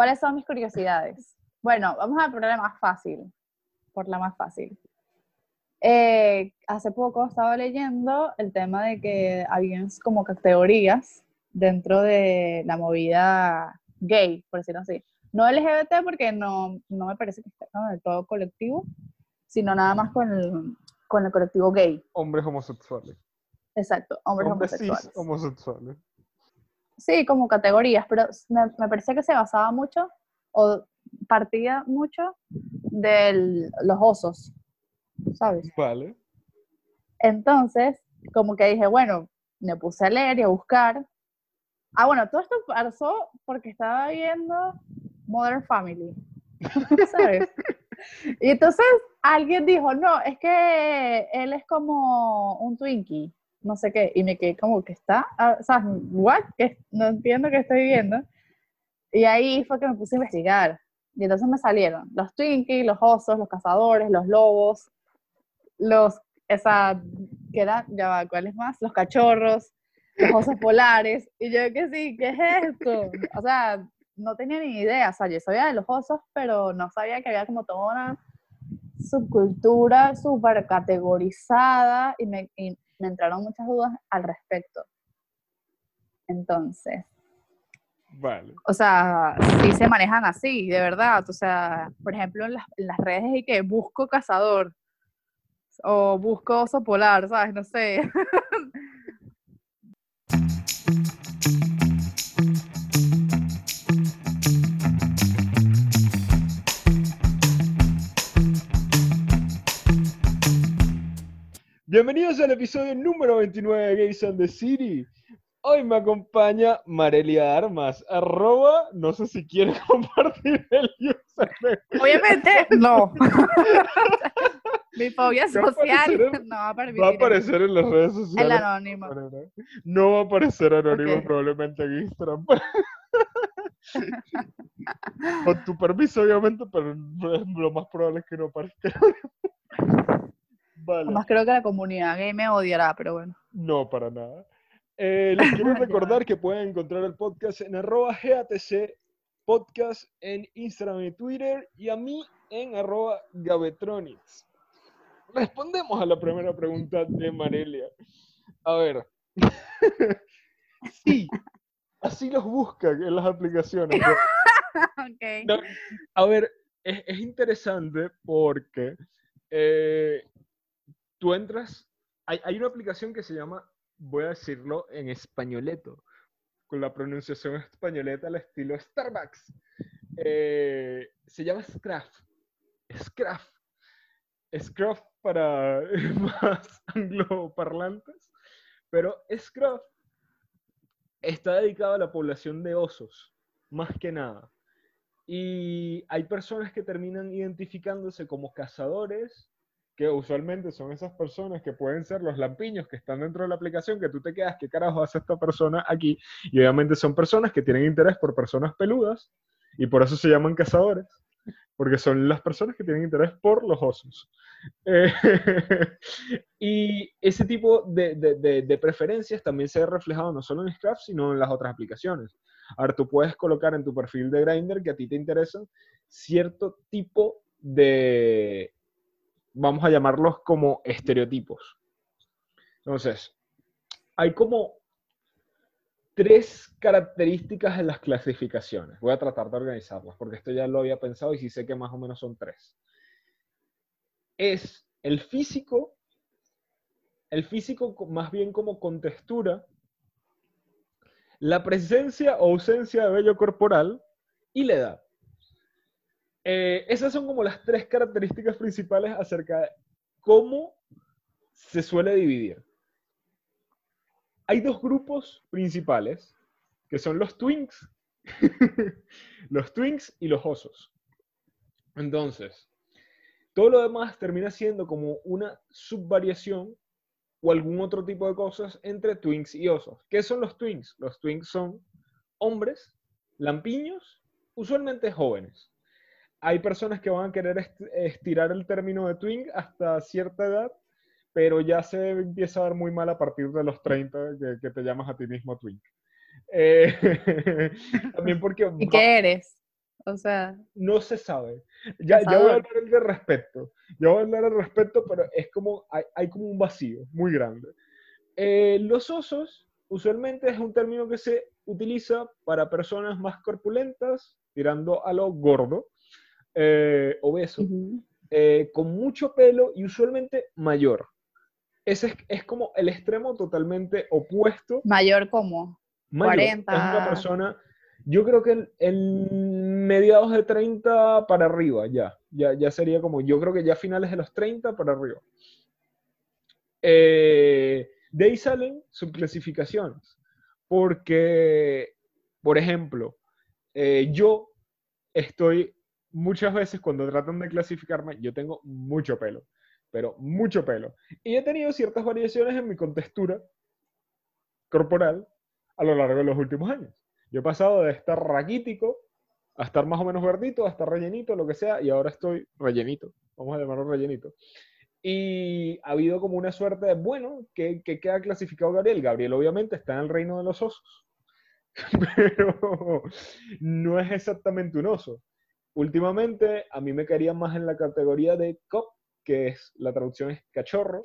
¿Cuáles son mis curiosidades? Bueno, vamos a por la más fácil. Por la más fácil. Eh, hace poco estaba leyendo el tema de que había como categorías dentro de la movida gay, por decirlo así. No LGBT porque no, no me parece que esté del todo colectivo, sino nada más con el, con el colectivo gay. Hombres homosexuales. Exacto, hombres, homosexuales. homosexuales. Sí, como categorías, pero me, me parecía que se basaba mucho o partía mucho de los osos, ¿sabes? Vale. Entonces, como que dije, bueno, me puse a leer y a buscar. Ah, bueno, todo esto pasó porque estaba viendo Modern Family, ¿sabes? y entonces alguien dijo, no, es que él es como un Twinkie, no sé qué, y me quedé como que está, ah, o what? No entiendo qué estoy viendo. Y ahí fue que me puse a investigar. Y entonces me salieron los Twinkies, los osos, los cazadores, los lobos, los, esa. Ya ¿cuáles más? Los cachorros, los osos polares. Y yo, que sí, ¿qué es esto? O sea, no tenía ni idea. O sea, yo sabía de los osos, pero no sabía que había como toda una subcultura súper categorizada y me, me entraron muchas dudas al respecto. Entonces, Vale. O sea, sí se manejan así, de verdad. O sea, por ejemplo, en las, en las redes y que busco cazador o busco oso polar, ¿sabes? No sé. Bienvenidos al episodio número 29 de Gays on the City. Hoy me acompaña Marelia Armas, arroba, no sé si quiere compartir el username. Obviamente, no. Mi fobia social no va a permitir. Va a aparecer en las redes sociales. El anónimo. No va a aparecer anónimo probablemente en Instagram. Con tu permiso, obviamente, pero lo más probable es que no aparezca. Vale. Además creo que la comunidad gay me odiará, pero bueno. No, para nada. Eh, les quiero recordar que pueden encontrar el podcast en arroba GATC podcast en Instagram y Twitter y a mí en arroba Gabetronics. Respondemos a la primera pregunta de Marelia. A ver. sí, así los buscan en las aplicaciones. okay. a ver, es, es interesante porque eh, tú entras, hay, una aplicación que se llama voy a decirlo en españoleto, con la pronunciación españoleta al estilo Starbucks. Eh, se llama Scraft. Scraft. Scraft para más angloparlantes. Pero Scraft está dedicado a la población de osos, más que nada. Y hay personas que terminan identificándose como cazadores que usualmente son esas personas que pueden ser los lampiños que están dentro de la aplicación, que tú te quedas, ¿qué carajo hace esta persona aquí? Y obviamente son personas que tienen interés por personas peludas y por eso se llaman cazadores, porque son las personas que tienen interés por los osos. Eh, y ese tipo de, de, de, preferencias también se ve reflejado no solo en Scraft, sino en las otras aplicaciones. Ahora tú puedes colocar en tu perfil de Grindr que a ti te interesan cierto tipo de vamos a llamarlos como estereotipos. Entonces, hay como tres características en las clasificaciones. Voy a tratar de organizarlas porque esto ya lo había pensado y sí sé que más o menos son tres. Es el físico, el físico más bien como con textura, la presencia o ausencia de vello corporal y la edad. Eh, esas son como las tres características principales acerca de cómo se suele dividir. Hay dos grupos principales, que son los twins, los twins y los osos. Entonces, todo lo demás termina siendo como una subvariación o algún otro tipo de cosas entre twins y osos. ¿Qué son los twins? Los twins son hombres, lampiños, usualmente jóvenes hay personas que van a querer estirar el término de twin hasta cierta edad, pero ya se empieza a ver muy mal a partir de los 30 que, te llamas a ti mismo twin. Eh, también porque... ¿Y qué eres? O sea. No se sabe. Ya, ya voy a hablar al respecto. Ya voy a hablar al respecto, pero es como, hay, hay como un vacío muy grande. Eh, los osos, usualmente es un término que se utiliza para personas más corpulentas, tirando a lo gordo, eh, obeso, eh, con mucho pelo y usualmente mayor. Ese es, es, como el extremo totalmente opuesto. Mayor como 40. Es una persona, yo creo que en, mediados de 30 para arriba ya, ya, ya sería como, yo creo que ya finales de los 30 para arriba. Eh, de ahí salen subclasificaciones, porque, por ejemplo, eh, yo estoy muchas veces cuando tratan de clasificarme, yo tengo mucho pelo, pero mucho pelo. Y he tenido ciertas variaciones en mi contextura corporal a lo largo de los últimos años. Yo he pasado de estar raquítico a estar más o menos gordito, a estar rellenito, lo que sea, y ahora estoy rellenito. Vamos a llamarlo rellenito. Y ha habido como una suerte de, bueno, que, que queda clasificado Gabriel. Gabriel obviamente está en el reino de los osos, pero no es exactamente un oso. Últimamente a mí me caería más en la categoría de cop, que es la traducción es cachorro,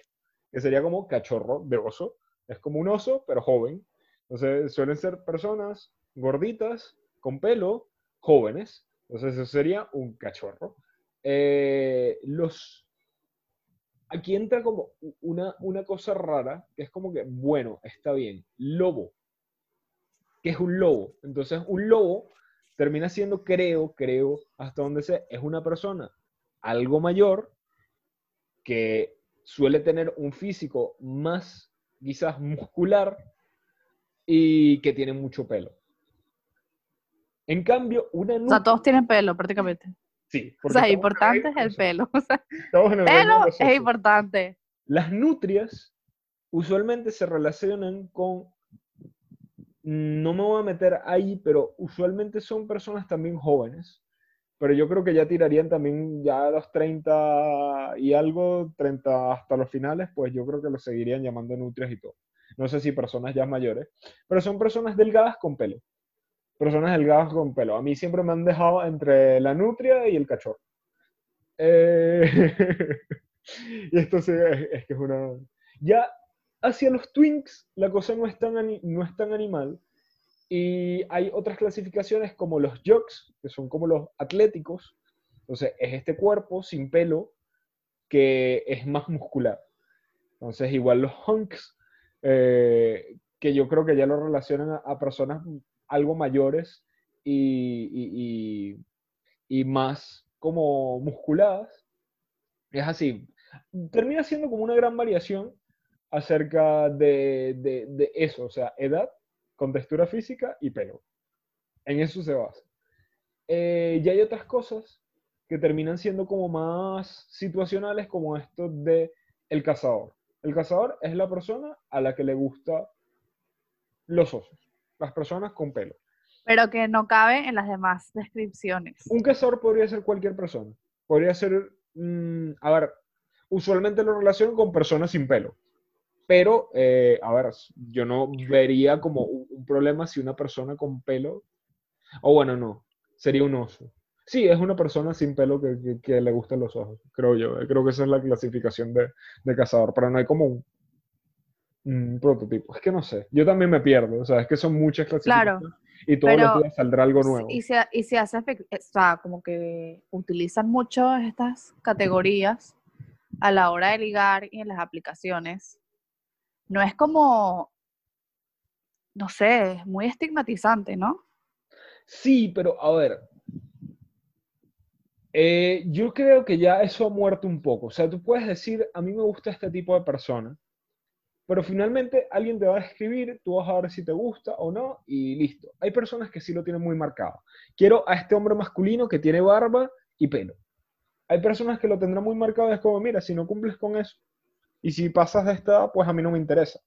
que sería como cachorro de oso. Es como un oso, pero joven. Entonces suelen ser personas gorditas, con pelo, jóvenes. Entonces eso sería un cachorro. Eh, los... Aquí entra como una, una cosa rara, que es como que, bueno, está bien, lobo. ¿Qué es un lobo? Entonces un lobo termina siendo, creo, creo, hasta donde sé, es una persona algo mayor que suele tener un físico más quizás muscular y que tiene mucho pelo. En cambio, una nutria... O sea, todos tienen pelo prácticamente. Sí. O sea, importante es el pelo. O el pelo es importante. Las nutrias usualmente se relacionan con no me voy a meter ahí, pero usualmente son personas también jóvenes. Pero yo creo que ya tirarían también ya a los 30 y algo, 30 hasta los finales, pues yo creo que lo seguirían llamando nutrias y todo. No sé si personas ya mayores, pero son personas delgadas con pelo. Personas delgadas con pelo. A mí siempre me han dejado entre la nutria y el cachorro. Eh, y esto sí, es que es una... Ya hacia los Twinks la cosa no es tan, no es tan animal. Y hay otras clasificaciones como los Jocks, que son como los atléticos. Entonces, es este cuerpo sin pelo que es más muscular. Entonces, igual los Hunks, eh, que yo creo que ya lo relacionan a, personas algo mayores y, y, más como musculadas. Es así. Termina siendo como una gran variación acerca de, eso, o sea, edad, contextura física y pelo. En eso se basa. Eh, y hay otras cosas que terminan siendo como más situacionales, como esto de el cazador. El cazador es la persona a la que le gusta los osos, las personas con pelo. Pero que no cabe en las demás descripciones. Un cazador podría ser cualquier persona. Podría ser, mm, a ver, usualmente lo relaciono con personas sin pelo. Pero, eh, a ver, yo no vería como un, problema si una persona con pelo, o bueno, no, sería un oso. Sí, es una persona sin pelo que, le gustan los ojos, creo yo. Creo que esa es la clasificación de, cazador, pero no hay como un, prototipo. Es que no sé, yo también me pierdo, o sea, es que son muchas clasificaciones claro, y todos los días saldrá algo nuevo. Y se, y se hace, o sea, como que utilizan mucho estas categorías a la hora de ligar y en las aplicaciones no es como, no sé, es muy estigmatizante, ¿no? Sí, pero a ver, eh, yo creo que ya eso ha muerto un poco. O sea, tú puedes decir, a mí me gusta este tipo de persona, pero finalmente alguien te va a escribir, tú vas a ver si te gusta o no y listo. Hay personas que sí lo tienen muy marcado. Quiero a este hombre masculino que tiene barba y pelo. Hay personas que lo tendrán muy marcado, es como, mira, si no cumples con eso, y si pasas de esta, pues a mí no me interesa.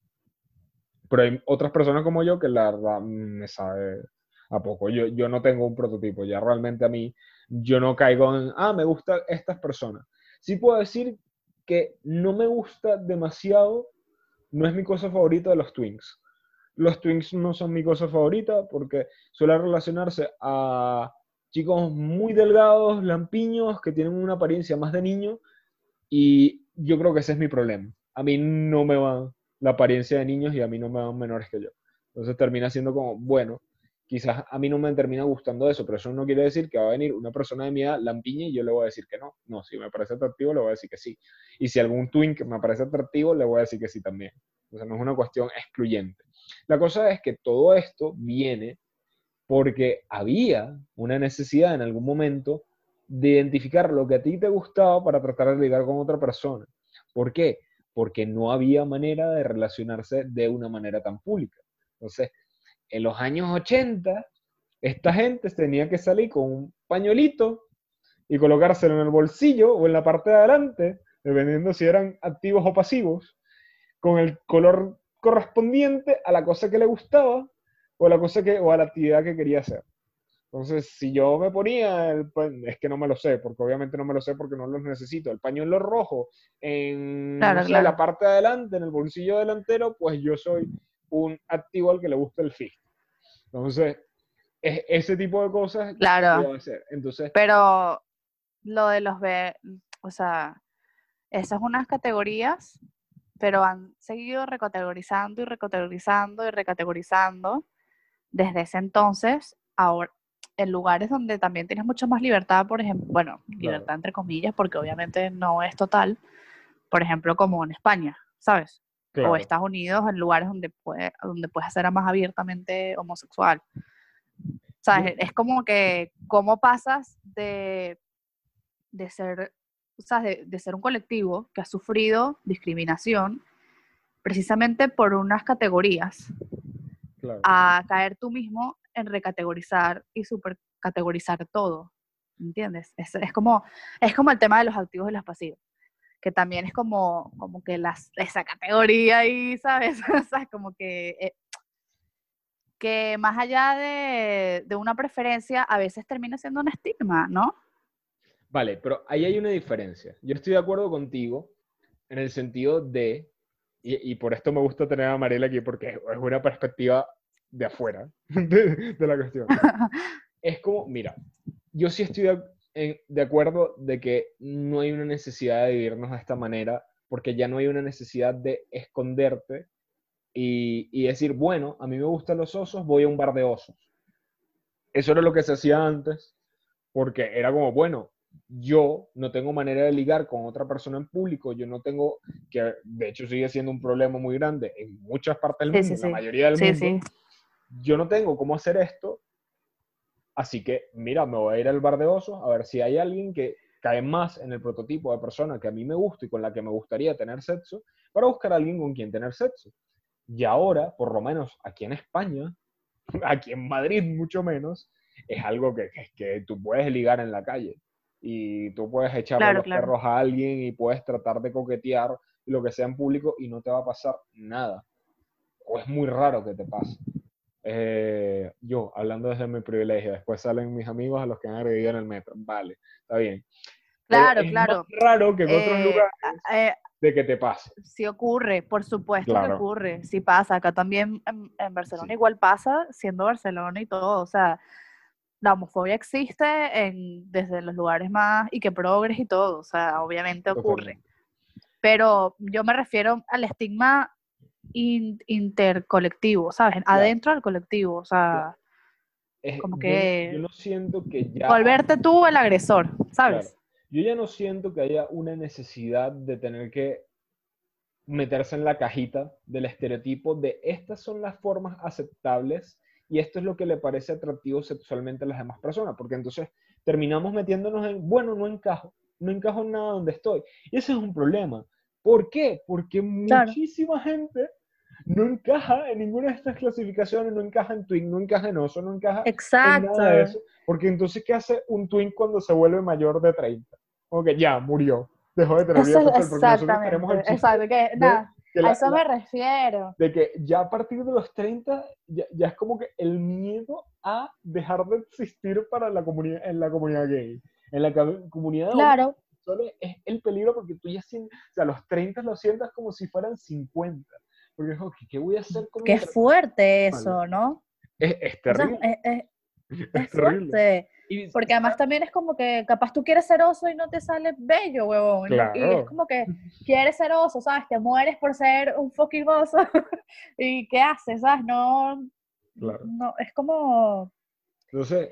Pero hay otras personas como yo que la verdad me sabe a poco. Yo, yo no tengo un prototipo, ya realmente a mí, yo no caigo en, ah, me gustan estas personas. Sí puedo decir que no me gusta demasiado, no es mi cosa favorita de los twins. Los twins no son mi cosa favorita porque suele relacionarse a chicos muy delgados, lampiños, que tienen una apariencia más de niño, y yo creo que ese es mi problema. A mí no me va la apariencia de niños y a mí no me van menores que yo. Entonces termina siendo como, bueno, quizás a mí no me termina gustando eso, pero eso no quiere decir que va a venir una persona de mi edad lampiña y yo le voy a decir que no. No, si me parece atractivo, le voy a decir que sí. Y si algún twink me parece atractivo, le voy a decir que sí también. O sea, no es una cuestión excluyente. La cosa es que todo esto viene porque había una necesidad en algún momento de identificar lo que a ti te gustaba para tratar de ligar con otra persona. ¿Por qué? Porque no había manera de relacionarse de una manera tan pública. Entonces, en los años 80, esta gente tenía que salir con un pañuelito y colocárselo en el bolsillo o en la parte de adelante, dependiendo si eran activos o pasivos, con el color correspondiente a la cosa que le gustaba o, la cosa que, o a la actividad que quería hacer. Entonces, si yo me ponía, el, es que no me lo sé, porque obviamente no me lo sé porque no los necesito, el pañuelo rojo en la parte de adelante, en el bolsillo delantero, pues yo soy un activo al que le gusta el fish. Entonces, es, ese tipo de cosas claro. hacer. Entonces, pero lo de los B, o sea, esas son unas categorías, pero han seguido recategorizando y recategorizando y recategorizando desde ese entonces, ahora en lugares donde también tienes mucha más libertad, por ejemplo, bueno, libertad entre comillas, porque obviamente no es total, por ejemplo, como en España, ¿sabes? o Estados Unidos en lugares donde, puede, donde puedes ser más abiertamente homosexual. ¿Sabes? Es como que, ¿cómo pasas de, de ser, de, de, ser un colectivo que ha sufrido discriminación precisamente por unas categorías a caer tú mismo en recategorizar y supercategorizar todo? ¿Entiendes? Es, es, como, es como el tema de los activos y los pasivos que también es como, como que las, esa categoría ahí, ¿sabes? o sea, como que, eh, que más allá de, de, una preferencia, a veces termina siendo un estigma, ¿no? Vale, pero ahí hay una diferencia. Yo estoy de acuerdo contigo en el sentido de, y, y por esto me gusta tener a Mariela aquí, porque es una perspectiva de afuera de, de la cuestión. es como, mira, yo sí estoy de, de acuerdo de que no hay una necesidad de vivirnos de esta manera, porque ya no hay una necesidad de esconderte y, y, decir, bueno, a mí me gustan los osos, voy a un bar de osos. Eso era lo que se hacía antes, porque era como, bueno, yo no tengo manera de ligar con otra persona en público, yo no tengo, que de hecho sigue siendo un problema muy grande en muchas partes del mundo, en la mayoría del mundo, yo no tengo cómo hacer esto, Así que, mira, me voy a ir al bar de osos a ver si hay alguien que cae más en el prototipo de persona que a mí me gusta y con la que me gustaría tener sexo, para buscar a alguien con quien tener sexo. Y ahora, por lo menos aquí en España, aquí en Madrid mucho menos, es algo que, que, tú puedes ligar en la calle. Y tú puedes echarle los perros a alguien y puedes tratar de coquetear lo que sea en público y no te va a pasar nada. O es muy raro que te pase. Eh, yo, hablando desde mi privilegio, después salen mis amigos a los que han agredido en el metro. Vale, está bien. Claro, claro. Es raro que en otros eh, lugares eh, de que te pase. Sí ocurre, por supuesto que ocurre, sí pasa. Acá también en, Barcelona igual pasa, siendo Barcelona y todo. O sea, la homofobia existe en, desde los lugares más y que progres y todo. O sea, obviamente ocurre. Pero yo me refiero al estigma intercolectivo, ¿sabes? Adentro del colectivo, o sea, como que... Yo, no siento que ya... Volverte tú el agresor, ¿sabes? Yo ya no siento que haya una necesidad de tener que meterse en la cajita del estereotipo de estas son las formas aceptables y esto es lo que le parece atractivo sexualmente a las demás personas, porque entonces terminamos metiéndonos en, bueno, no encajo, no encajo en nada donde estoy. Y ese es un problema. ¿Por qué? Porque muchísima gente no encaja en ninguna de estas clasificaciones, no encaja en twin, no encaja en oso, no encaja en nada de eso. Porque entonces, ¿qué hace un twin cuando se vuelve mayor de 30? Como que ya, murió, dejó de tener vida Exactamente, exacto, que, nada, a eso me refiero. De que ya a partir de los 30, ya, ya, es como que el miedo a dejar de existir para la comunidad, en la comunidad gay. En la comunidad claro. es el peligro porque tú ya, o sea, los 30 lo sientas como si fueran 50. Porque es, ¿qué voy a hacer Qué fuerte eso, ¿no? Es, terrible. es, fuerte. Y- Porque además también es como que capaz tú quieres ser oso y no te sale bello, huevón. y- Y Claro. es como que quieres ser oso, ¿sabes? Te mueres por ser un fucking oso. ¿Y qué haces, sabes? No, Claro. no, es como, Entonces,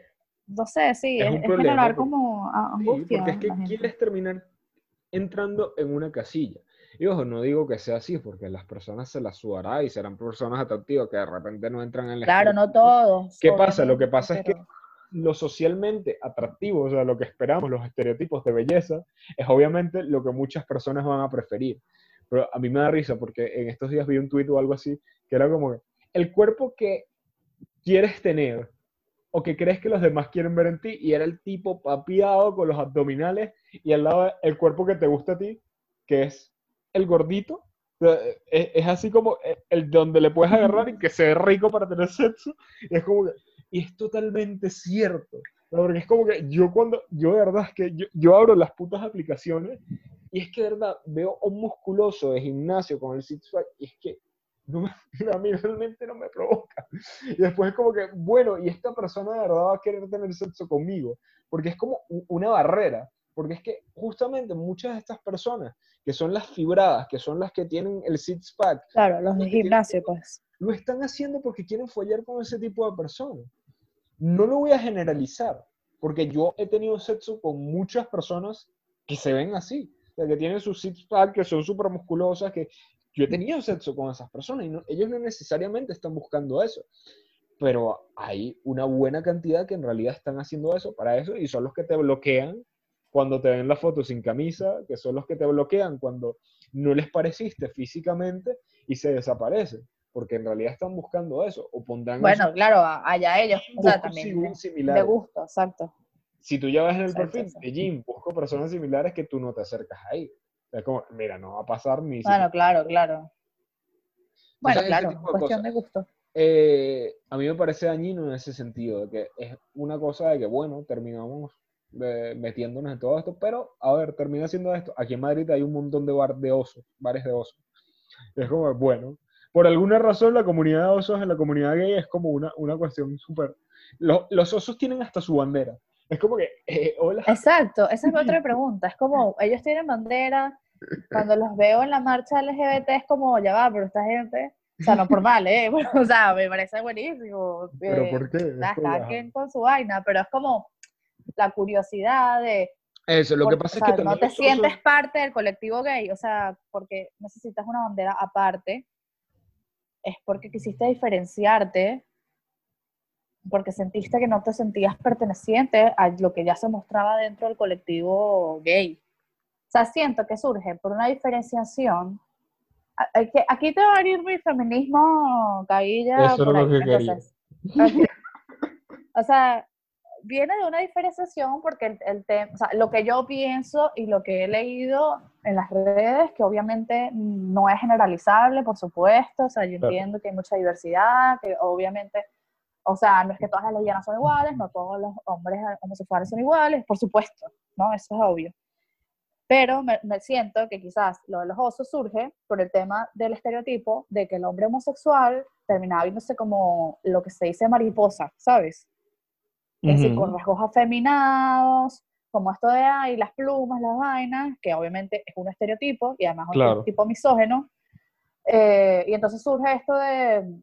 no sé, sí, Es es, un es problema generar porque- como Sí, angustia. porque es que quieres terminar entrando en una casilla. Y ojo, no digo que sea así, porque las personas se las sudará y serán personas atractivas que de repente no entran en la Claro, no todos. ¿Qué pasa? Lo que pasa es que lo socialmente atractivo, o sea, lo que esperamos, los estereotipos de belleza, es obviamente lo que muchas personas van a preferir. Pero a mí me da risa porque en estos días vi un tuit o algo así, que era como que el cuerpo que quieres tener o que crees que los demás quieren ver en ti, y era el tipo papiado con los abdominales y al lado el cuerpo que te gusta a ti, que es el gordito. O sea, Es, así como el- el donde le puedes agarrar y que se ve rico para tener sexo. Es como que, y es totalmente cierto. ¿no? Porque es como que yo cuando, yo de verdad es que yo, abro las putas aplicaciones y es que verdad veo un musculoso de gimnasio con el six y es que no me- a mí realmente no me provoca. Y después es como que, bueno, y esta persona de verdad va a querer tener sexo conmigo, porque es como una barrera, porque es que justamente muchas de estas personas, que son las fibradas, que son las que tienen el six pack, Claro, los de gimnasio, pues. lo están haciendo porque quieren follar con ese tipo de personas. No lo voy a generalizar, porque yo he tenido sexo con muchas personas que se ven así, que tienen sus six pack, que son súper musculosas, que yo he tenido sexo con esas personas y no- ellos no necesariamente están buscando eso. Pero hay una buena cantidad que en realidad están haciendo eso para eso y son los que te bloquean cuando te ven la foto sin camisa, que son los que te bloquean cuando no les pareciste físicamente y se desaparecen, porque en realidad están buscando eso, o pondrán Bueno, claro, allá ellos. O sea, también. De, gusto, exacto. Si tú ya ves en el Exacto, perfil de Jim, busco personas similares que tú no te acercas ahí. Es como, mira, no va a pasar ni Bueno, claro, claro. Bueno, ese claro, de cuestión cosas. de gusto. Eh, a mí me parece dañino en ese sentido, de que es una cosa de que, bueno, terminamos eh, metiéndonos en todo esto, pero, a ver, termina siendo esto. Aquí en Madrid hay un montón de bar de osos, bares de osos. Es como, bueno, por alguna razón la comunidad de osos en la comunidad gay es como una, una cuestión súper... Los, los osos tienen hasta su bandera. Es como que, eh, hola. Exacto, esa es mi otra pregunta. Es como, ellos tienen bandera, cuando los veo en la marcha LGBT es como, ya va, pero esta gente, o sea, no por mal, ¿eh? o sea, me parece buenísimo. ¿Pero eh, por qué? Ajá. quien con su vaina, pero es como la curiosidad de, Eso, lo que pasa o es que sea, no te sientes parte del colectivo gay, o sea, porque necesitas una bandera aparte, es porque quisiste diferenciarte, porque sentiste que no te sentías perteneciente a lo que ya se mostraba dentro del colectivo gay. O sea, siento que surge por una diferenciación. Aquí te va a venir mi feminismo, cabilla. Eso por ahí. Entonces. O sea, viene de una diferenciación porque el, el tema, o sea, lo que yo pienso y lo que he leído en las redes, que obviamente no es generalizable, por supuesto, o sea, yo Claro. entiendo que hay mucha diversidad, que obviamente, o sea, no es que todas las lesbianas son iguales, no todos los hombres homosexuales son iguales, por supuesto, ¿no? Eso es obvio. Pero me, me siento que quizás lo de los osos surge por el tema del estereotipo de que el hombre homosexual terminaba viéndose como lo que se dice mariposa, ¿sabes? Es decir, con Ujú. rasgos afeminados, como esto de ay, las plumas, las vainas, que obviamente es un estereotipo y además es un Claro. estereotipo misógeno. Eh, y entonces surge esto de,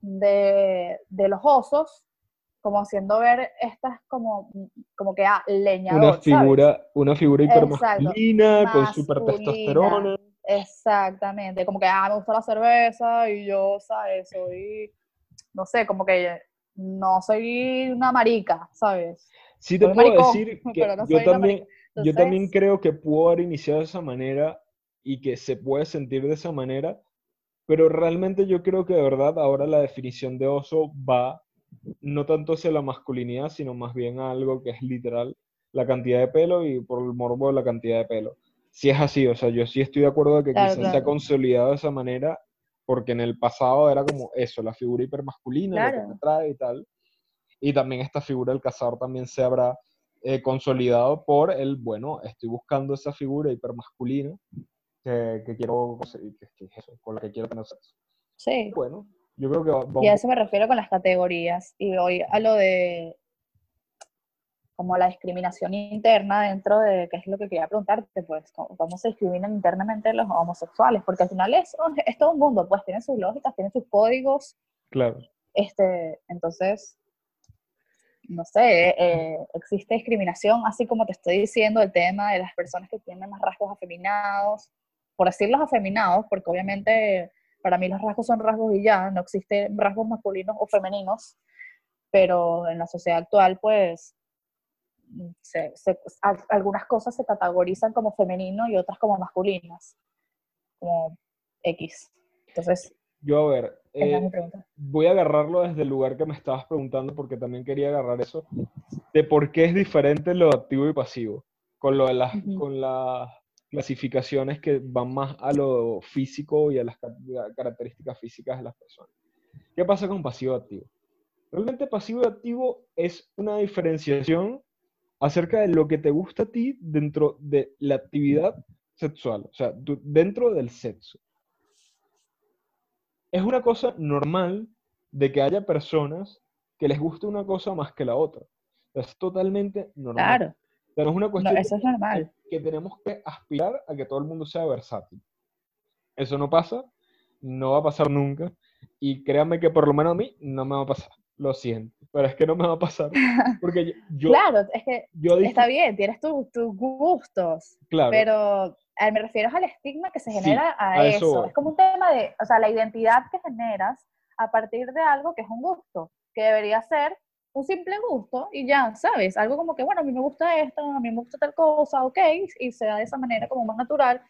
de, de los osos, como haciendo ver estas como, como que, ah, leñador, Una ¿sabes? figura, una figura hipermasculina, con super testosterona. Exactamente, como que, ah, me gusta la cerveza y yo, ¿sabes? Soy, no sé, como que no soy una marica, ¿sabes? Sí te Soy puedo maricón, decir que no yo también, marica. yo también Entonces, creo que pudo haber iniciado de esa manera y que se puede sentir de esa manera, pero realmente yo creo que de verdad ahora la definición de oso va no tanto hacia la masculinidad, sino más bien a algo que es literal la cantidad de pelo y por el morbo de la cantidad de pelo. Si es así, o sea, yo sí estoy de acuerdo de que Claro, quizás se ha claro. consolidado de esa manera, porque en el pasado era como eso, la figura hipermasculina, lo que Claro. te trae y tal. Y también esta figura del cazador también se habrá eh, consolidado por el, bueno, estoy buscando esa figura hipermasculina que, que quiero que, con la que quiero tener sexo. sí. Bueno, yo creo que va, va un Y a eso me refiero con las categorías. Y voy a lo de como la discriminación interna dentro de, qué es lo que quería preguntarte, pues, cómo, se discriminan internamente los homosexuales, porque al final es, es todo un mundo, pues tiene sus lógicas, tiene sus códigos. Claro. Este, entonces, no sé, eh, existe discriminación, así como te estoy diciendo, el tema de las personas que tienen más rasgos afeminados, por decirlos afeminados, porque obviamente para mí los rasgos son rasgos y ya, no existen rasgos masculinos o femeninos, pero en la sociedad actual, pues, algunas cosas se categorizan como femenino y otras como masculinas, como X. Entonces, yo a ver, eh, voy a agarrarlo desde el lugar que me estabas preguntando porque también quería agarrar eso, de por qué es diferente lo activo y pasivo, con, lo de las, con las clasificaciones que van más a lo físico y a las características físicas de las personas. ¿Qué pasa con pasivo activo? Realmente pasivo y activo es una diferenciación acerca de lo que te gusta a ti dentro de la actividad sexual, o sea, dentro del sexo. Es una cosa normal de que haya personas que les guste una cosa más que la otra. Es totalmente normal. Claro. Pero es una cuestión eso es normal. que tenemos que aspirar a que todo el mundo sea versátil. Eso no pasa, no va a pasar nunca. Y créanme que por lo menos a mí no me va a pasar. Lo siento, pero es que no me va a pasar. Porque yo. claro, es que está bien, tienes tus gustos. Claro. Pero me refiero al estigma que se genera a, eso. Es como un tema de, o sea, la identidad que generas a partir de algo que es un gusto, que debería ser un simple gusto y ya, ¿sabes? Algo como que, bueno, a mí me gusta esto, a mí me gusta tal cosa, ok, y sea de esa manera como más natural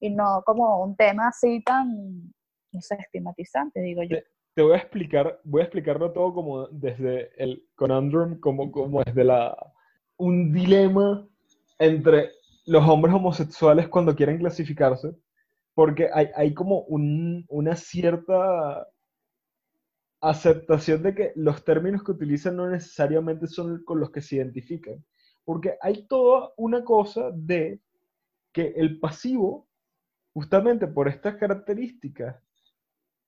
y no como un tema así tan, no sé, estigmatizante, digo yo te voy a explicar, voy a explicarlo todo como desde el conundrum, como, como desde la, un dilema entre los hombres homosexuales cuando quieren clasificarse, porque hay, hay como un, una cierta aceptación de que los términos que utilizan no necesariamente son con los que se identifican, porque hay toda una cosa de que el pasivo, justamente por estas características,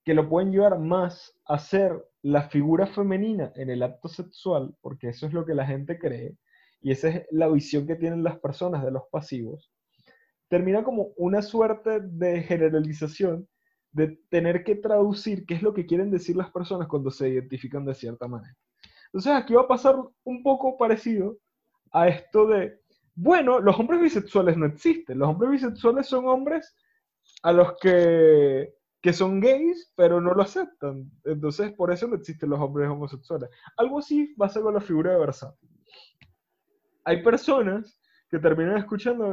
que lo pueden llevar más a ser la figura femenina en el acto sexual, porque eso es lo que la gente cree, y esa es la visión que tienen las personas de los pasivos, termina como una suerte de generalización de tener que traducir qué es lo que quieren decir las personas cuando se identifican de cierta manera. Entonces aquí va a pasar un poco parecido a esto de, bueno, los hombres bisexuales no existen, los hombres bisexuales son hombres a los que que son gays, pero no lo aceptan. Entonces, por eso no existen los hombres homosexuales. Algo así va a ser con la figura de versátil. Hay personas que terminan escuchando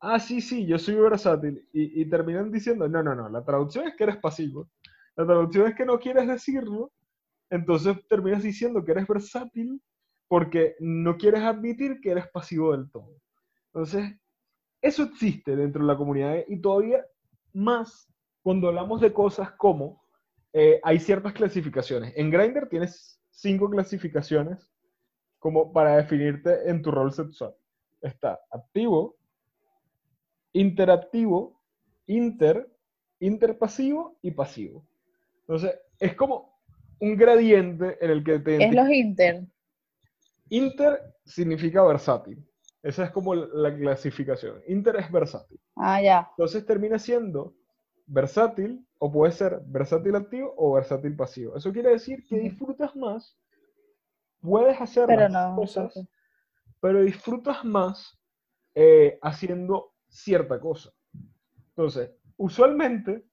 ah, sí, sí, yo soy versátil, y, y terminan diciendo, no, no, no, la traducción es que eres pasivo. La traducción es que no quieres decirlo, entonces terminas diciendo que eres versátil porque no quieres admitir que eres pasivo del todo. Entonces, eso existe dentro de la comunidad y todavía más cuando hablamos de cosas como eh, hay ciertas clasificaciones. En Grindr tienes cinco clasificaciones como para definirte en tu rol sexual. Está activo, interactivo, inter, interpasivo y pasivo. Entonces, es como un gradiente en el que te... Es los inter. Inter significa versátil. Esa es como la clasificación. Inter es versátil. Ah, ya. Entonces termina siendo versátil o puede ser versátil activo o versátil pasivo. Eso quiere decir que disfrutas más, puedes hacer las cosas, pero disfrutas más eh, haciendo cierta cosa. Entonces, usualmente,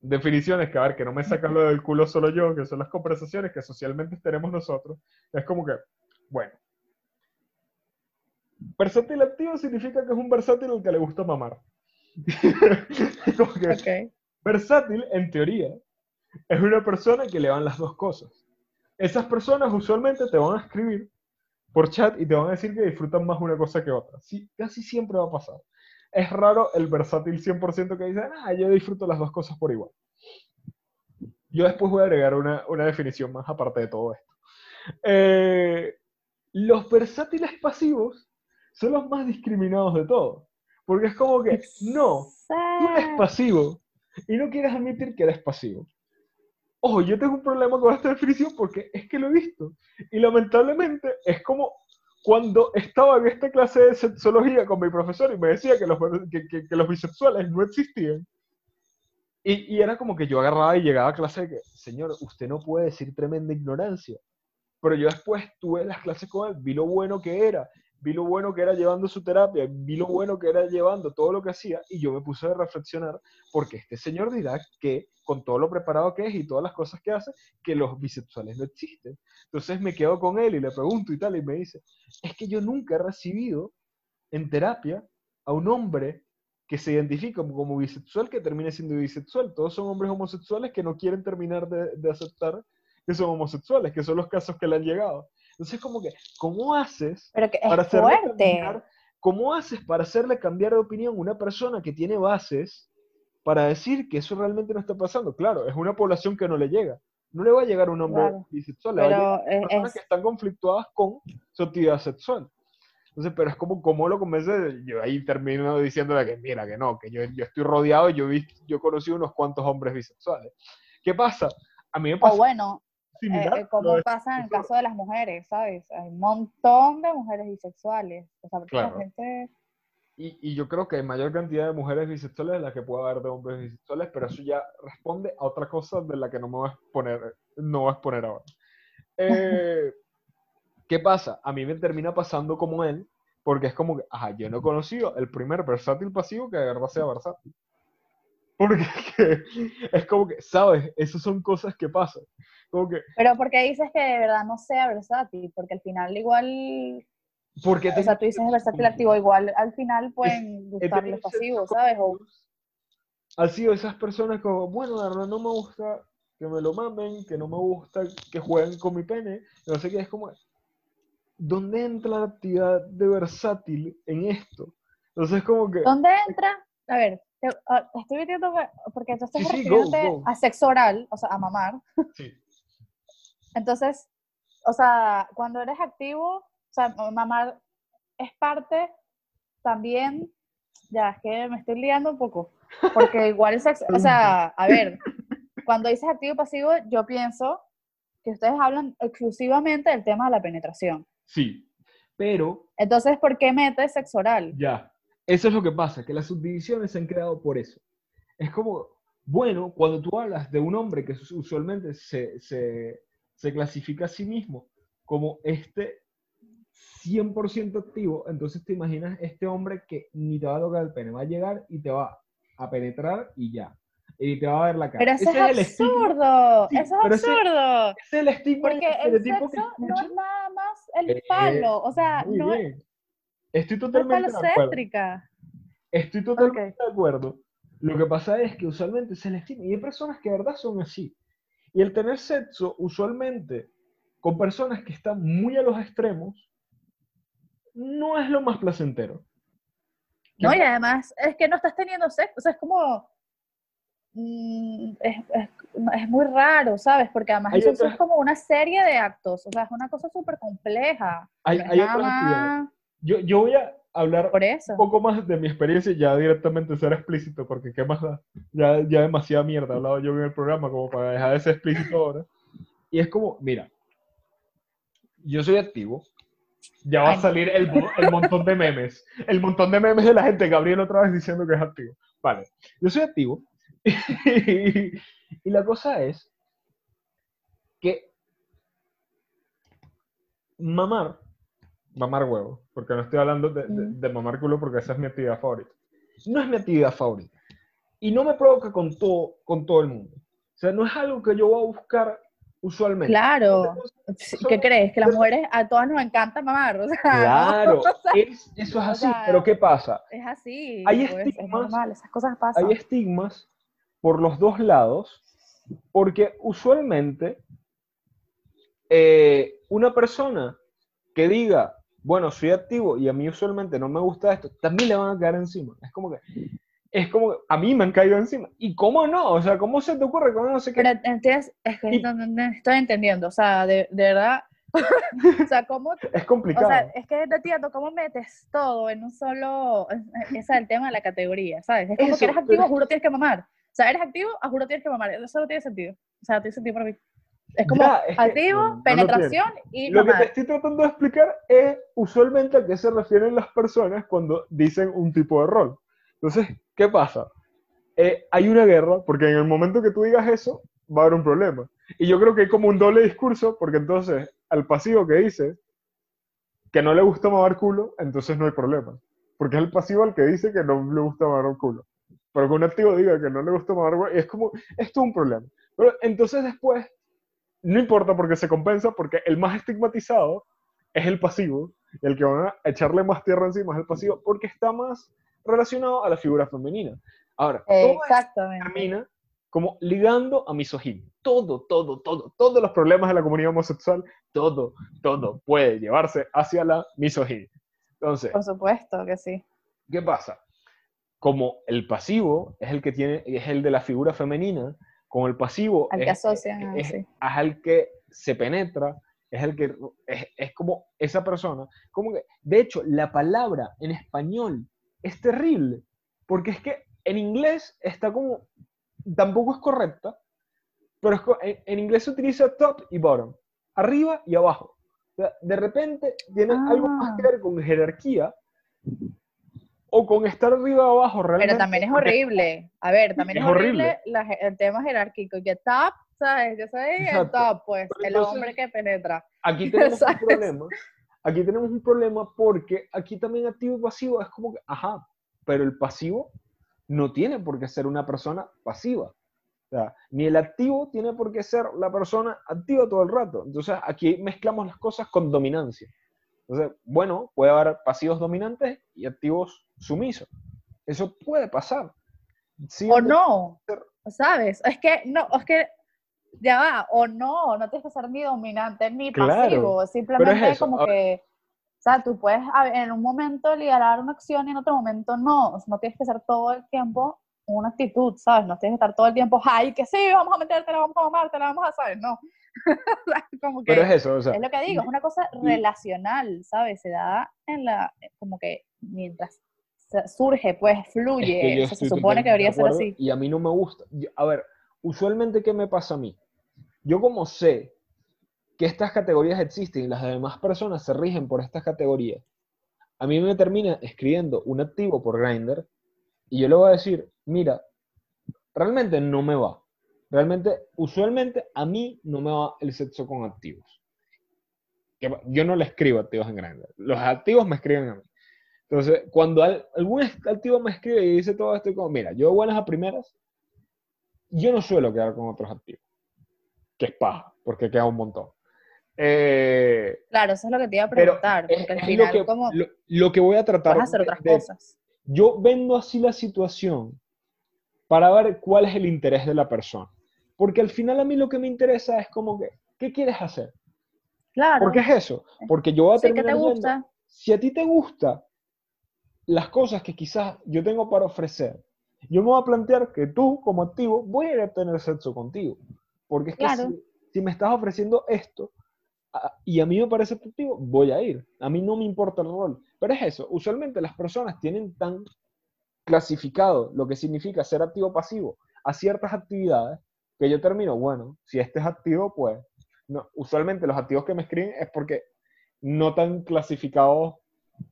definiciones que a ver, que no me sacan lo del culo solo yo, que son las conversaciones que socialmente tenemos nosotros, es como que, bueno, versátil activo significa que es un versátil al que le gusta mamar. Versátil, en teoría, es una persona que le van las dos cosas. Esas personas usualmente te van a escribir por chat y te van a decir que disfrutan más una cosa que otra. Sí, casi siempre va a pasar. Es raro el versátil 100% que dice, ah, yo disfruto las dos cosas por igual. Yo después voy a agregar una, definición más aparte de todo esto. Eh, los versátiles pasivos son los más discriminados de todos. Porque es como que, no, tú eres pasivo y no quieres admitir que eres pasivo. Ojo, yo tengo un problema con esta definición porque es que lo he visto. Y lamentablemente es como cuando estaba en esta clase de sexología con mi profesor y me decía que los, que, que, los bisexuales no existían, y, y, era como que yo agarraba y llegaba a clase de que, señor, usted no puede decir tremenda ignorancia. Pero yo después tuve las clases con él, vi lo bueno que era, vi lo bueno que era llevando su terapia, vi lo bueno que era llevando todo lo que hacía y yo me puse a reflexionar porque este señor dirá que con todo lo preparado que es y todas las cosas que hace, que los bisexuales no existen. Entonces me quedo con él y le pregunto y tal y me dice, es que yo nunca he recibido en terapia a un hombre que se identifica como bisexual que termine siendo bisexual. Todos son hombres homosexuales que no quieren terminar de, de aceptar que son homosexuales, que son los casos que le han llegado. Entonces, como que, ¿cómo haces para hacerle cambiar, ¿cómo haces para hacerle cambiar de opinión a una persona que tiene bases para decir que eso realmente no está pasando? Claro, es una población que no le llega. No le va a llegar un hombre bisexual, le va a llegar a personas que están conflictuadas con su actividad sexual. Entonces, pero es como, ¿cómo lo convence? Yo ahí termino diciéndole que mira, que no, que yo, yo estoy rodeado y yo, he yo conocí unos cuantos hombres bisexuales. ¿Qué pasa? A mí me pasa... O bueno, eh, eh, como pasa en el caso de las mujeres, ¿sabes? Hay un montón de mujeres bisexuales. O sea, claro. gente... y, y, yo creo que hay mayor cantidad de mujeres bisexuales de las que puede haber de hombres bisexuales, pero eso ya responde a otra cosa de la que no me voy a exponer, no voy a exponer ahora. Eh, ¿Qué pasa? A mí me termina pasando como él, porque es como que, ajá, yo no he conocido el primer versátil pasivo que de verdad sea versátil. Porque es como que, ¿sabes? Esas son cosas que pasan. Pero ¿por qué dices que de verdad no sea versátil? Porque al final igual... Porque o sea, tú dices versátil activo, igual al final pueden gustar los pasivos, ¿sabes? O... Han sido esas personas como, bueno, la verdad no me gusta que me lo mamen, que no me gusta que jueguen con mi pene, no sé qué, es como, ¿dónde entra la actividad de versátil en esto? Entonces como que... ¿Dónde entra? A ver, ah, estoy viendo porque tú estás sí, a sexo oral, o sea, a mamar. Sí. Entonces, o sea, cuando eres activo, o sea, mamar es parte también, ya es que me estoy liando un poco, porque igual es, o sea, a ver, cuando dices activo y pasivo, yo pienso que ustedes hablan exclusivamente del tema de la penetración. Sí, pero... Entonces, ¿por qué metes sexo oral? Ya, eso es lo que pasa, que las subdivisiones se han creado por eso. Es como, bueno, cuando tú hablas de un hombre que usualmente se, se se clasifica a sí mismo como este 100% activo, entonces te imaginas este hombre que ni te va a tocar el pene, va a llegar y te va a penetrar y ya. Y te va a ver la cara. Pero eso es, absurdo, eso es absurdo. es el estigma. Porque el sexo no es nada más el eh, palo, o sea, no es... Estoy totalmente de acuerdo. Estoy totalmente de acuerdo. Lo que pasa es que usualmente se le estima, y hay personas que de verdad son así. Y el tener sexo, usualmente, con personas que están muy a los extremos, no es lo más placentero. No, y además es que no estás teniendo sexo, o sea, es como... Mm, es, muy raro, ¿sabes? Porque además eso es como una serie de actos, o sea, es una cosa súper compleja. Hay, yo, yo voy a, hablar un poco más de mi experiencia y ya directamente ser explícito, porque qué más da, ya, ya demasiada mierda he hablado yo en el programa como para dejar de ser explícito ahora. Y es como, mira, yo soy activo, ya va a salir el, el, montón de memes, el montón de memes de la gente, Gabriel otra vez diciendo que es activo. Vale, yo soy activo y, y la cosa es que mamar mamar huevo, porque no estoy hablando mm. de, mamar culo porque esa es mi actividad favorita. No es mi actividad favorita. Y no me provoca con todo, con todo el mundo. O sea, no es algo que yo voy a buscar usualmente. Claro. ¿Qué crees? Que las mujeres a todas nos encanta mamar. claro, eso es así. pero ¿qué pasa? Es así. Hay pues, estigmas, es normal, esas cosas pasan. Hay estigmas por los dos lados, porque usualmente eh, una persona que diga, bueno, soy activo y a mí usualmente no me gusta esto, también le van a caer encima. Es como que, es como que a mí me han caído encima. ¿Y cómo no? O sea, ¿cómo se te ocurre? ¿Cómo no sé qué? Pero es que no, estoy entendiendo, o sea, de, verdad, o sea, ¿cómo? Es complicado. O sea, es que no entiendo cómo metes todo en un solo, ese es el tema de la categoría, ¿sabes? Es como que eres activo, juro tienes que mamar. O sea, eres activo, a juro tienes que mamar. Eso no tiene sentido. O sea, no tiene sentido para mí. Es como Ya, es que activo, no, lo penetración y Lo que te estoy tratando de explicar es usualmente a qué se refieren las personas cuando dicen un tipo de rol. Entonces, ¿qué pasa? Eh, hay una guerra, porque en el momento que tú digas eso, va a haber un problema. Y yo creo que hay como un doble discurso, porque entonces al pasivo que dice que no le gusta mamar culo, entonces no hay problema. Porque es el pasivo al que dice que no le gusta mamar culo. Pero que un activo diga que no le gusta mamar culo, es como, es todo un problema. Pero entonces después, no importa porque se compensa, porque el más estigmatizado es el pasivo, y el que van a echarle más tierra encima es el pasivo, porque está más relacionado a la figura femenina. Ahora, todo Exactamente. termina como ligando a misoginia. Todo, todo, todo, todos los problemas de la comunidad homosexual, todo, todo puede llevarse hacia la misoginia. Entonces, Por supuesto que sí. ¿qué pasa? Como el pasivo es el que tiene, es el de la figura femenina, como el pasivo Al que es, asocian, es, sí. es el que se penetra, es el que es, es como esa persona. Como que, de hecho, la palabra en español es terrible, porque es que en inglés está como, tampoco es correcta, pero en, en inglés se utiliza top y bottom, arriba y abajo. O sea, de repente tiene algo más Ah. que ver con jerarquía o con estar arriba o abajo realmente. Pero también es horrible. A ver, también es, Es horrible. horrible, la el tema jerárquico. Que top, ¿sabes? Yo soy el Exacto. top, pues, Pero el entonces- hombre que penetra. Aquí tenemos un ¿Sabes? problema. Aquí tenemos un problema porque aquí también activo y pasivo es como que, ajá, pero el pasivo no tiene por qué ser una persona pasiva. O sea, ni el activo tiene por qué ser la persona activa todo el rato. Entonces aquí mezclamos las cosas con dominancia. Entonces, bueno, puede haber pasivos dominantes y activos sumisos. Eso puede pasar. O Siempre- no, ¿sabes? Es que, no, es que, ya va, o no, no tienes que ser ni dominante ni Claro, pasivo. Simplemente eso, como que, o sea, tú puedes en un momento liderar una acción y en otro momento no. No tienes que ser todo el tiempo una actitud, ¿sabes? No tienes que estar todo el tiempo, ay, que sí, vamos a metértela, vamos a mamártela, vamos a, ¿sabes? No. Como que, Pero es eso, o sea, es lo que digo, es una cosa relacional, ¿sabes? Se da en la, como que mientras surge, pues Es fluye, que o sea, se supone que totalmente de debería ser así. Y a mí no me gusta. Yo- a ver, usualmente, ¿qué me pasa a mí? Yo como sé que estas categorías existen y las demás personas se rigen por estas categorías, a mí me termina escribiendo un activo por Grindr y yo le voy a decir, mira, realmente no me va. Realmente, usualmente a mí no me va el sexo con activos. Yo no le escribo activos en Grindr. Los activos me escriben a mí. Entonces, cuando al- algún activo me escribe y dice todo esto, como, mira, yo buenas a primeras, yo no suelo quedar con otros activos. Que es paja, porque queda un montón. Eh, Claro, eso es lo que te iba a preguntar, es, porque al final, lo, que, como lo, lo que voy a tratar puedes hacer de- otras de- cosas. yo vendo así la situación para ver cuál es el interés de la persona. Porque al final a mí lo que me interesa es como que, ¿qué quieres hacer? Claro, ¿Por qué es eso? Porque yo voy a sí, te terminar yendo- gusta. si a ti te gusta las cosas que quizás yo tengo para ofrecer, yo me voy a plantear que tú, como activo, voy a ir a tener sexo contigo. Porque es que Claro. si, si me estás ofreciendo esto a- y a mí me parece atractivo, voy a ir. A mí no me importa el rol. Pero es eso, usualmente las personas tienen tan clasificado lo que significa ser activo pasivo a ciertas actividades que yo termino, bueno, si este es activo, pues, no, usualmente los activos que me escriben es porque no tan clasificados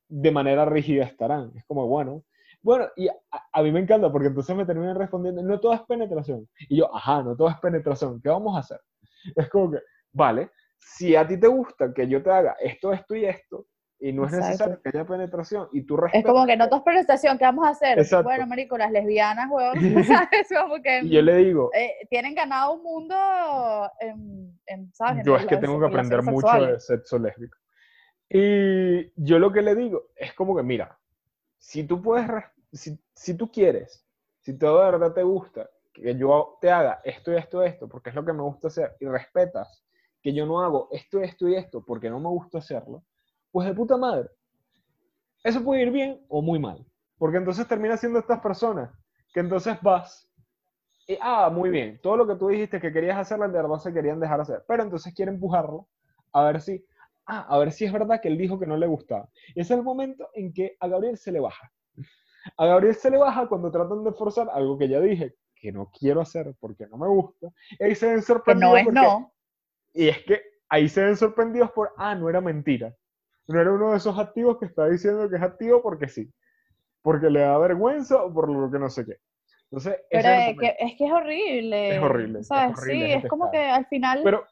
de manera rígida estarán. Es como, bueno, bueno, y a, a mí me encanta porque entonces me terminan respondiendo, no todo es penetración. Y yo, ajá, no todo es penetración, ¿qué vamos a hacer? Es como que, vale, si a ti te gusta que yo te haga esto, esto y esto, y no es Exacto. necesario que haya penetración, y tú Es respetas como que no todo es presentación, ¿qué vamos a hacer? Exacto. Bueno, marico, las lesbianas, huevón, ¿sabes? Como que Y yo le digo, eh, tienen ganado un mundo en, en, ¿sabes? En yo es que tengo que aprender mucho de sexo lésbico. Y yo lo que le digo es como que, mira, si tú puedes, si, si tú quieres, si todo de verdad te gusta, que yo te haga esto y esto y esto, porque es lo que me gusta hacer, y respetas que yo no hago esto, esto y esto, porque no me gusta hacerlo, pues de puta madre. Eso puede ir bien o muy mal, porque entonces termina siendo estas personas, que entonces vas y, ah, muy bien, todo lo que tú dijiste que querías hacer, de verdad se querían dejar hacer, pero entonces quiere empujarlo a ver si, ah, a ver si es verdad que él dijo que no le gustaba. Y es el momento en que a Gabriel se le baja. A Gabriel se le baja cuando tratan de forzar algo que ya dije que no quiero hacer porque no me gusta. Y ahí se ven Que sorprendidos no es porque no. Y es que ahí se ven sorprendidos por, ah, no era mentira. No era uno de esos activos que está diciendo que es activo porque sí. Porque le da vergüenza o por lo que no sé qué. Entonces, Pero es que, es que es horrible. Es horrible. Es ¿sabes? sí, es como que al final. Pero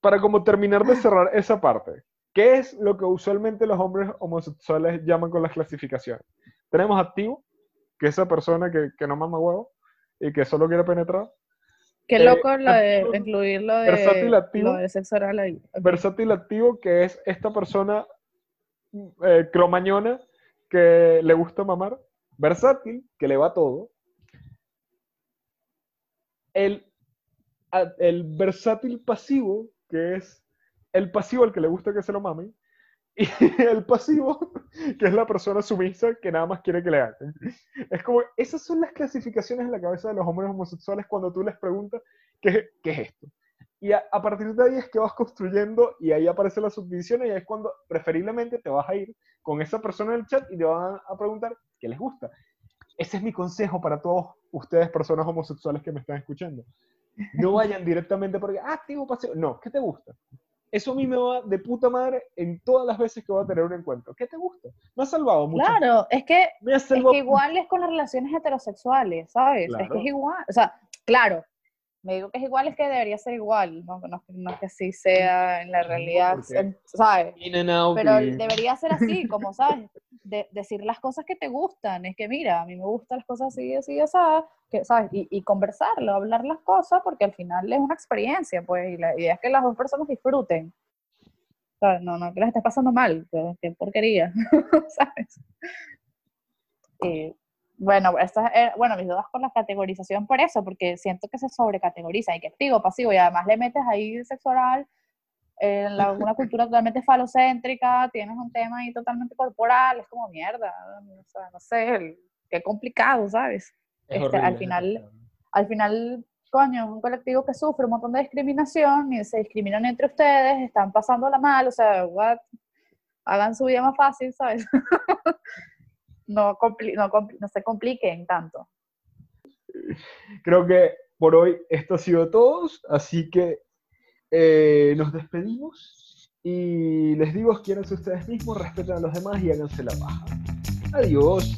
para como terminar de cerrar esa parte, ¿qué es lo que usualmente los hombres homosexuales llaman con las clasificaciones? Tenemos activo, que es esa persona que, que no mama huevo y que solo quiere penetrar. Qué Eh, loco lo de activo- incluir lo de, versátil activo. lo de sexo oral ahí. Ok. Versátil activo, que es esta persona eh, cromañona que le gusta mamar. Versátil, que le va todo. El, el versátil pasivo, que es el pasivo al que le gusta que se lo mamen. Y el pasivo, que es la persona sumisa que nada más quiere que le hagan. Es como, esas son las clasificaciones en la cabeza de los hombres homosexuales cuando tú les preguntas qué, qué es esto. Y a, a partir de ahí es que vas construyendo y ahí aparece la subdivisión y ahí es cuando preferiblemente te vas a ir con esa persona en el chat y te van a preguntar qué les gusta. Ese es mi consejo para todos ustedes, personas homosexuales que me están escuchando. No vayan directamente porque, ah, activo paseo. No, ¿qué te gusta? Eso a mí me va de puta madre en todas las veces que voy a tener un encuentro. ¿Qué te gusta? Me ha salvado mucho. Claro, es que, es que igual es con las relaciones heterosexuales, ¿sabes? Es que es igual. O sea, claro, me digo que es igual, es que debería ser igual, no, no, no es que así sea en la realidad, ¿sabes? In and out Pero debería ser así, como sabes, de, decir las cosas que te gustan. Es que mira, a mí me gustan las cosas así, así, así, que, ¿sabes? Y, y conversarlo, hablar las cosas, porque al final es una experiencia, pues, y la idea es que las dos personas disfruten. No, no, que las estés pasando mal, que, que porquería, ¿sabes? Y, bueno, estas, eh, bueno, mis dudas con la categorización por eso, porque siento que se sobrecategoriza, y que activo, pasivo, y además le metes ahí sexo oral, en la- una cultura totalmente falocéntrica, tienes un tema ahí totalmente corporal, es como mierda, o sea, no sé, qué complicado, ¿sabes? Es este, al final-. Al final, coño, es un colectivo que sufre un montón de discriminación y se discriminan entre ustedes, están pasándola mal, o sea, what? hagan su vida más fácil, ¿sabes? no, compli- no, compli- no se compliquen tanto. Creo que por hoy esto ha sido todo, así que eh, nos despedimos y les digo, quiéranse ustedes mismos, respeten a los demás y háganse la paja. Adiós.